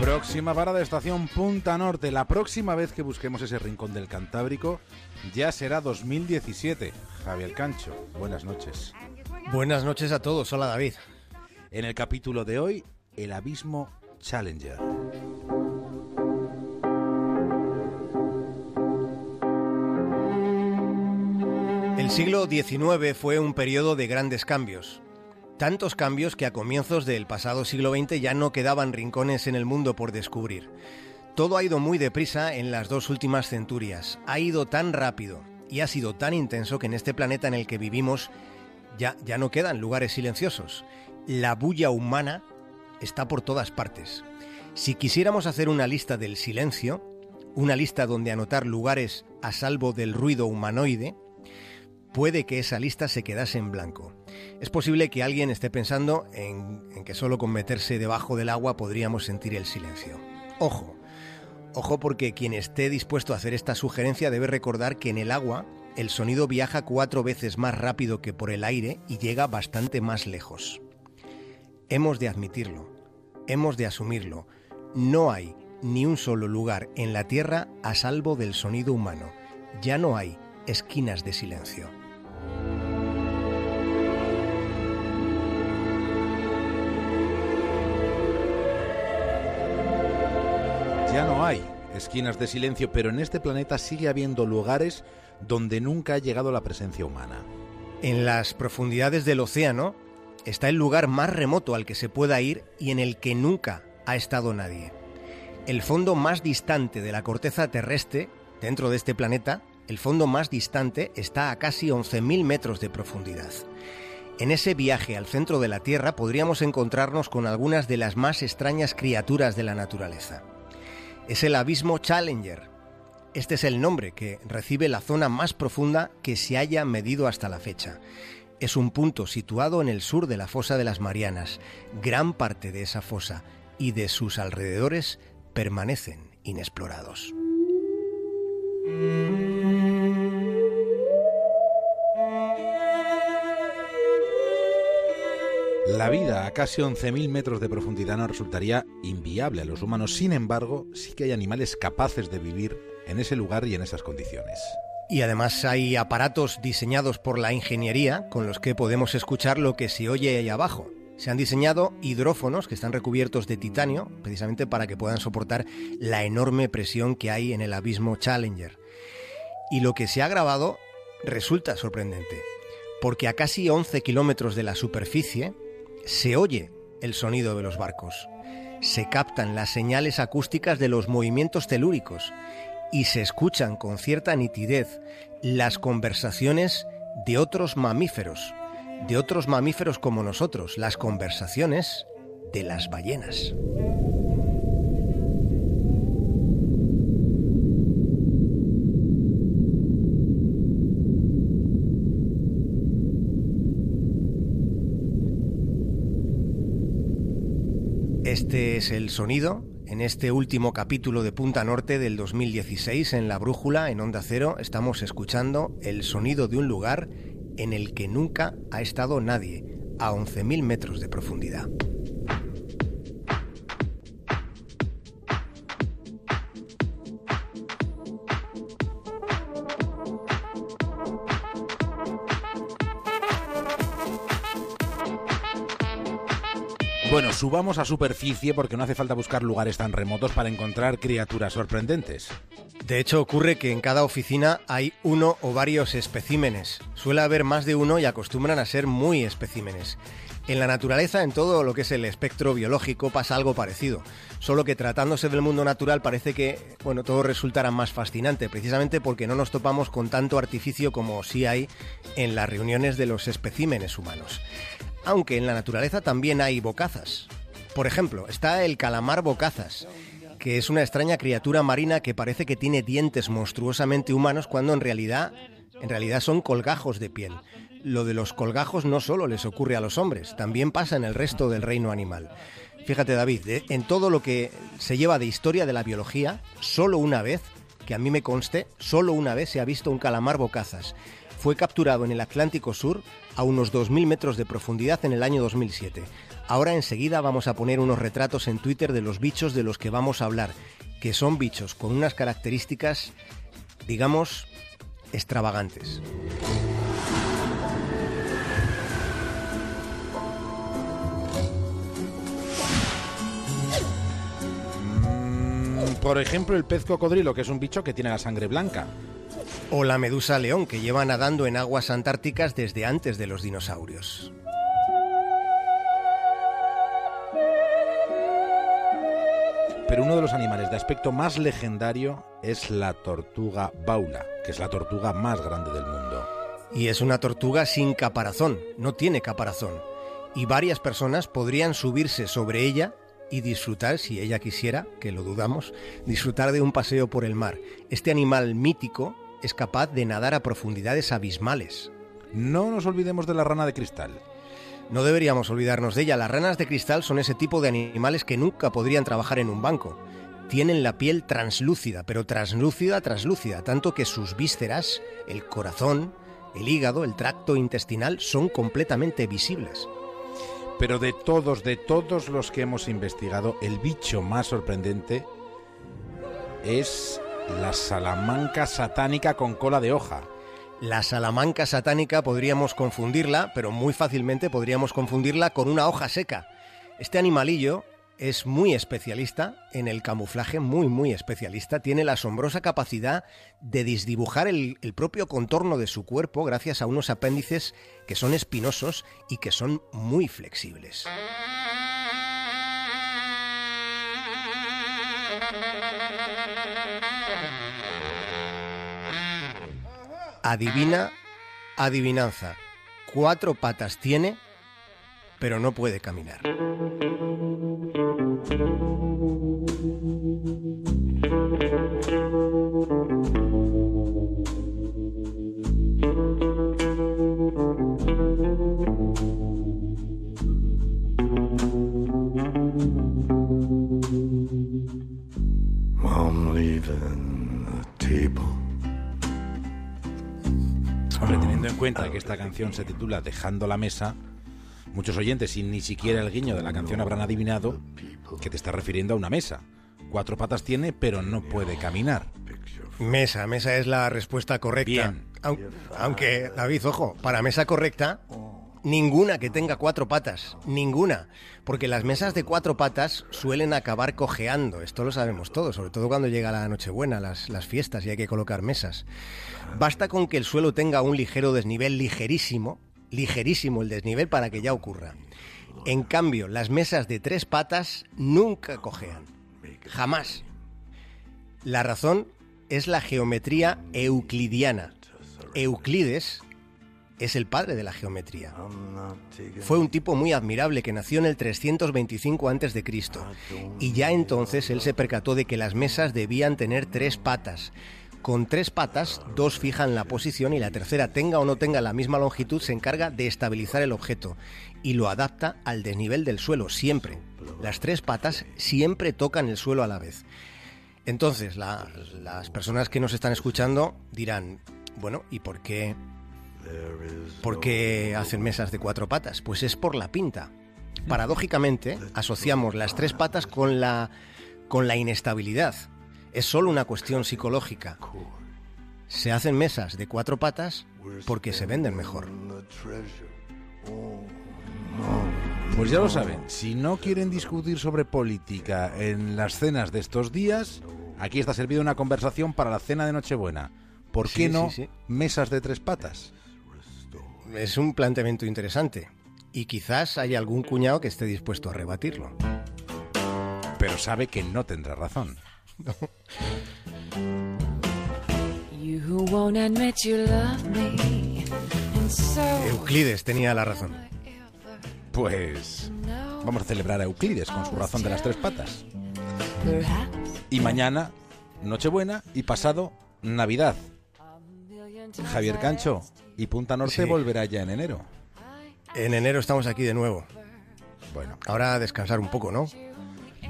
Próxima parada de estación Punta Norte. La próxima vez que busquemos ese rincón del Cantábrico ya será 2017. Javier Cancho, buenas noches. Buenas noches a todos. Hola David. En el capítulo de hoy, el abismo Challenger. El siglo XIX fue un periodo de grandes cambios. Tantos cambios que a comienzos del pasado siglo XX ya no quedaban rincones en el mundo por descubrir. Todo ha ido muy deprisa en las dos últimas centurias. Ha ido tan rápido y ha sido tan intenso que en este planeta en el que vivimos ya, ya no quedan lugares silenciosos. La bulla humana está por todas partes. Si quisiéramos hacer una lista del silencio, una lista donde anotar lugares a salvo del ruido humanoide, puede que esa lista se quedase en blanco. Es posible que alguien esté pensando en, que solo con meterse debajo del agua podríamos sentir el silencio. Ojo, ojo porque quien esté dispuesto a hacer esta sugerencia debe recordar que en el agua el sonido viaja cuatro veces más rápido que por el aire y llega bastante más lejos. Hemos de admitirlo, hemos de asumirlo. No hay ni un solo lugar en la Tierra a salvo del sonido humano. Ya no hay esquinas de silencio. Ya no hay esquinas de silencio, pero en este planeta sigue habiendo lugares donde nunca ha llegado la presencia humana. En las profundidades del océano está el lugar más remoto al que se pueda ir y en el que nunca ha estado nadie. El fondo más distante de la corteza terrestre, dentro de este planeta, el fondo más distante está a casi 11.000 metros de profundidad. En ese viaje al centro de la Tierra podríamos encontrarnos con algunas de las más extrañas criaturas de la naturaleza es el abismo Challenger. Este es el nombre que recibe la zona más profunda que se haya medido hasta la fecha. Es un punto situado en el sur de la fosa de las Marianas. Gran parte de esa fosa y de sus alrededores permanecen inexplorados. La vida a casi 11.000 metros de profundidad no resultaría inviable a los humanos. Sin embargo, sí que hay animales capaces de vivir en ese lugar y en esas condiciones. Y además hay aparatos diseñados por la ingeniería con los que podemos escuchar lo que se oye ahí abajo. Se han diseñado hidrófonos que están recubiertos de titanio, precisamente para que puedan soportar la enorme presión que hay en el abismo Challenger. Y lo que se ha grabado resulta sorprendente, porque a casi 11 kilómetros de la superficie, se oye el sonido de los barcos, se captan las señales acústicas de los movimientos telúricos y se escuchan con cierta nitidez las conversaciones de otros mamíferos, de otros mamíferos como nosotros, las conversaciones de las ballenas. Este es el sonido en este último capítulo de Punta Norte del 2016 en La Brújula, en Onda Cero, estamos escuchando el sonido de un lugar en el que nunca ha estado nadie, a 11.000 metros de profundidad. Bueno, subamos a superficie porque no hace falta buscar lugares tan remotos para encontrar criaturas sorprendentes. De hecho, ocurre que en cada oficina hay uno o varios especímenes. Suele haber más de uno y acostumbran a ser muy especímenes. En la naturaleza, en todo lo que es el espectro biológico, pasa algo parecido. Solo que tratándose del mundo natural parece que, bueno, todo resultará más fascinante, precisamente porque no nos topamos con tanto artificio como sí hay en las reuniones de los especímenes humanos aunque en la naturaleza también hay bocazas. Por ejemplo, está el calamar bocazas, que es una extraña criatura marina que parece que tiene dientes monstruosamente humanos cuando en realidad, en realidad son colgajos de piel. Lo de los colgajos no solo les ocurre a los hombres, también pasa en el resto del reino animal. Fíjate David, en todo lo que se lleva de historia de la biología, solo una vez, que a mí me conste, solo una vez se ha visto un calamar bocazas fue capturado en el Atlántico Sur a unos 2.000 metros de profundidad en el año 2007. Ahora enseguida vamos a poner unos retratos en Twitter de los bichos de los que vamos a hablar, que son bichos con unas características, digamos, extravagantes. Mm, por ejemplo, el pez cocodrilo, que es un bicho que tiene la sangre blanca. O la medusa león, que lleva nadando en aguas antárticas desde antes de los dinosaurios. Pero uno de los animales de aspecto más legendario es la tortuga baula, que es la tortuga más grande del mundo. Y es una tortuga sin caparazón, no tiene caparazón. Y varias personas podrían subirse sobre ella y disfrutar, si ella quisiera, que lo dudamos, disfrutar de un paseo por el mar. Este animal mítico es capaz de nadar a profundidades abismales. No nos olvidemos de la rana de cristal. No deberíamos olvidarnos de ella. Las ranas de cristal son ese tipo de animales que nunca podrían trabajar en un banco. Tienen la piel translúcida, pero translúcida, translúcida, tanto que sus vísceras, el corazón, el hígado, el tracto intestinal son completamente visibles. Pero de todos, de todos los que hemos investigado, el bicho más sorprendente es la salamanca satánica con cola de hoja. La salamanca satánica podríamos confundirla, pero muy fácilmente podríamos confundirla con una hoja seca. Este animalillo es muy especialista en el camuflaje, muy, muy especialista. Tiene la asombrosa capacidad de desdibujar el, el, propio contorno de su cuerpo gracias a unos apéndices que son espinosos y que son muy flexibles. Adivina, adivinanza. Cuatro patas tiene, pero no puede caminar. Hombre, teniendo en cuenta que esta canción se titula Dejando la mesa, muchos oyentes, sin ni siquiera el guiño de la canción, habrán adivinado que te está refiriendo a una mesa. Cuatro patas tiene, pero no puede caminar. Mesa, mesa es la respuesta correcta. Bien. Aunque, David, ojo, para mesa correcta, ninguna que tenga cuatro patas, ninguna. Porque las mesas de cuatro patas suelen acabar cojeando, esto lo sabemos todos, sobre todo cuando llega la Nochebuena, las, las fiestas y hay que colocar mesas. Basta con que el suelo tenga un ligero desnivel, ligerísimo, ligerísimo el desnivel para que ya ocurra. En cambio, las mesas de tres patas nunca cojean. Jamás. La razón es la geometría euclidiana. Euclides es el padre de la geometría. Fue un tipo muy admirable que nació en el 325 a.C. y ya entonces él se percató de que las mesas debían tener tres patas. Con tres patas, dos fijan la posición y la tercera, tenga o no tenga la misma longitud, se encarga de estabilizar el objeto y lo adapta al desnivel del suelo, siempre. Las tres patas siempre tocan el suelo a la vez. Entonces, la, las personas que nos están escuchando dirán, bueno, ¿y por qué, por qué hacen mesas de cuatro patas? Pues es por la pinta. Paradójicamente, asociamos las tres patas con la, con la inestabilidad. Es solo una cuestión psicológica. Se hacen mesas de cuatro patas porque se venden mejor. Pues ya lo saben, si no quieren discutir sobre política en las cenas de estos días, aquí está servida una conversación para la cena de Nochebuena. ¿Por qué Sí, no sí, sí. mesas de tres patas? Es un planteamiento interesante. Y quizás haya algún cuñado que esté dispuesto a rebatirlo. Pero sabe que no tendrá razón. Euclides tenía la razón. Pues vamos a celebrar a Euclides con su razón de las tres patas. Y mañana, Nochebuena, y pasado, Navidad. Javier Cancho y Punta Norte Sí. volverá ya en enero. En enero estamos aquí de nuevo. Bueno, Ahora a descansar un poco, ¿no?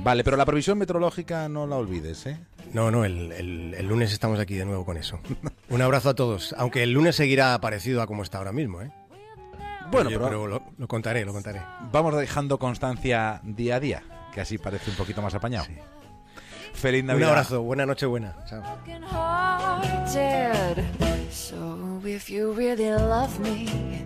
vale, pero la previsión meteorológica no la olvides, ¿eh? No, no, el, el- el lunes estamos aquí de nuevo con eso. Un abrazo a todos, aunque el lunes seguirá parecido a como está ahora mismo, ¿eh? Bueno, pero, pero lo, lo contaré, lo contaré. vamos dejando constancia día a día, que así parece un poquito más apañado. Feliz Un Navidad. abrazo, buena noche, buena. Chao. If you really love me,